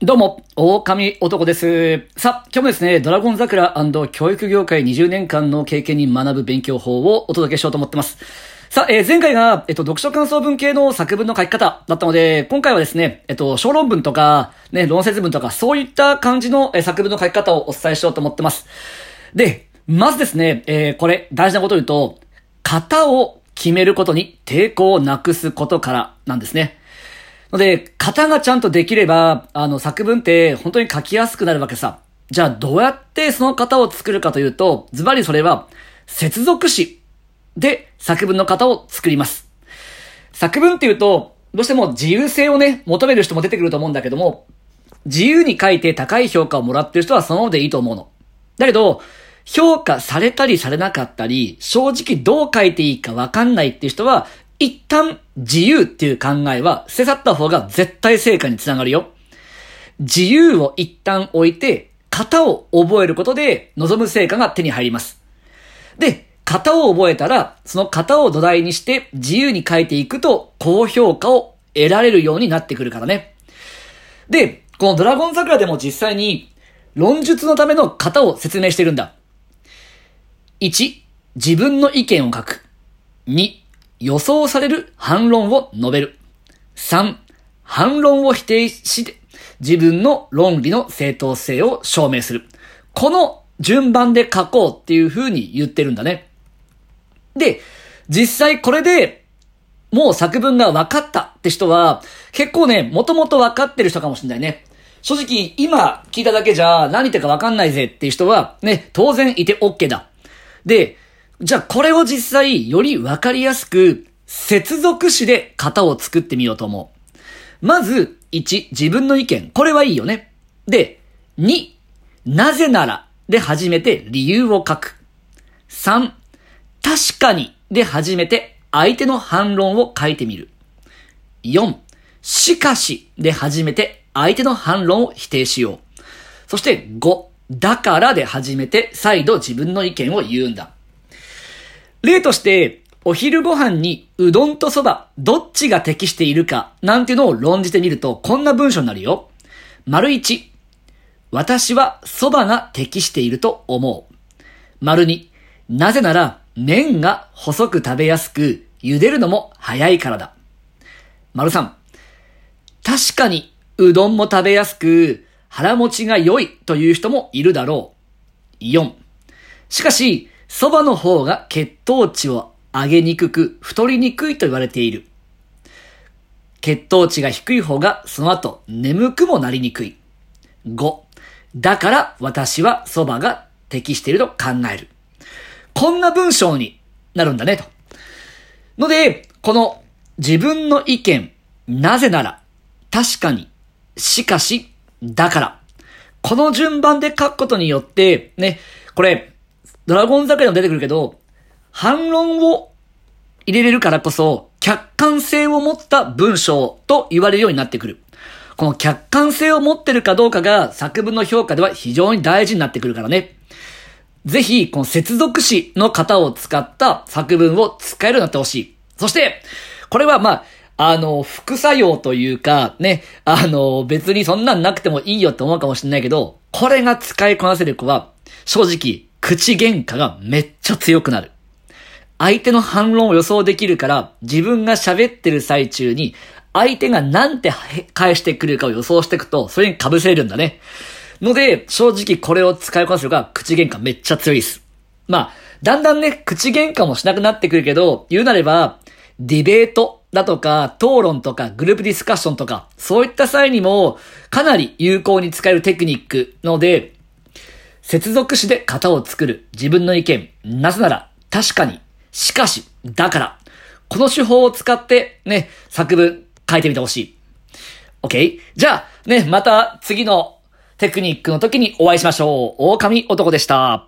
どうも、狼男です。さあ、今日もですね、ドラゴン桜教育業界20年間の経験に学ぶ勉強法をお届けしようと思ってます。さあ、えー前回が、えっと、読書感想文系の作文の書き方だったので、今回はですね、えっと、小論文とか、ね、論説文とか、そういった感じの、え作文の書き方をお伝えしようと思ってます。で、まずですね、えーこれ、大事なこと言うと、型を決めることに抵抗をなくすことからなんですね。ので、型がちゃんとできれば、あの、作文って本当に書きやすくなるわけさ。じゃあ、どうやってその型を作るかというと、ズバリそれは、接続詞で作文の型を作ります。作文っていうと、どうしても自由性をね、求める人も出てくると思うんだけども、自由に書いて高い評価をもらってる人はそのままでいいと思うの。だけど、評価されたりされなかったり、正直どう書いていいかわかんないっていう人は、一旦自由っていう考えは捨て去った方が絶対成果につながるよ。自由を一旦置いて、型を覚えることで望む成果が手に入ります。で、型を覚えたら、その型を土台にして自由に書いていくと高評価を得られるようになってくるからね。で、このドラゴン桜でも実際に論述のための型を説明してるんだ。1、自分の意見を書く。2、予想される反論を述べる。3、反論を否定して自分の論理の正当性を証明する。この順番で書こうっていう風に言ってるんだね。で、実際これでもう作文が分かったって人は、結構ね、もともと分かってる人かもしれないね。正直、今聞いただけじゃ何言ってか分かんないぜっていう人は、ね、当然いて OK だ。で、じゃあこれを実際より分かりやすく、接続詞で型を作ってみようと思う。まず、1、自分の意見。これはいいよね。で、2、なぜならで始めて理由を書く。3、確かにで始めて相手の反論を書いてみる。4、しかしで始めて相手の反論を否定しよう。そして5、だからで始めて再度自分の意見を言うんだ。例として、お昼ご飯にうどんとそば、どっちが適しているか、なんていうのを論じてみると、こんな文章になるよ。丸1、私はそばが適していると思う。丸2、なぜなら麺が細く食べやすく、茹でるのも早いからだ。丸3、確かにうどんも食べやすく、腹持ちが良いという人もいるだろう。4、しかし、蕎麦の方が血糖値を上げにくく、太りにくいと言われている。血糖値が低い方がその後眠くもなりにくい。5、だから私は蕎麦が適していると考える。こんな文章になるんだね、と。ので、この自分の意見、なぜなら、確かに、しかし、だから。この順番で書くことによって、ね、これ、ドラゴン桜にも出てくるけど、反論を入れれるからこそ、客観性を持った文章と言われるようになってくる。この客観性を持ってるかどうかが作文の評価では非常に大事になってくるからね。ぜひ、この接続詞の型を使った作文を使えるようになってほしい。そして、これはまあ、あの、副作用というか、ね、あの、別にそんなんなくてもいいよって思うかもしれないけど、これが使いこなせる子は、正直、口喧嘩がめっちゃ強くなる。相手の反論を予想できるから、自分が喋ってる最中に、相手がなんて返してくるかを予想していくと、それに被せるんだね。ので、正直これを使いこなすのが、口喧嘩めっちゃ強いです。まあ、だんだんね、口喧嘩もしなくなってくるけど、言うなれば、ディベートだとか、討論とか、グループディスカッションとか、そういった際にも、かなり有効に使えるテクニックので、接続詞で型を作る。自分の意見。なぜなら、確かに。しかし、だから。この手法を使って、ね、作文書いてみてほしい。OK? じゃあ、ね、また次のテクニックの時にお会いしましょう。狼男でした。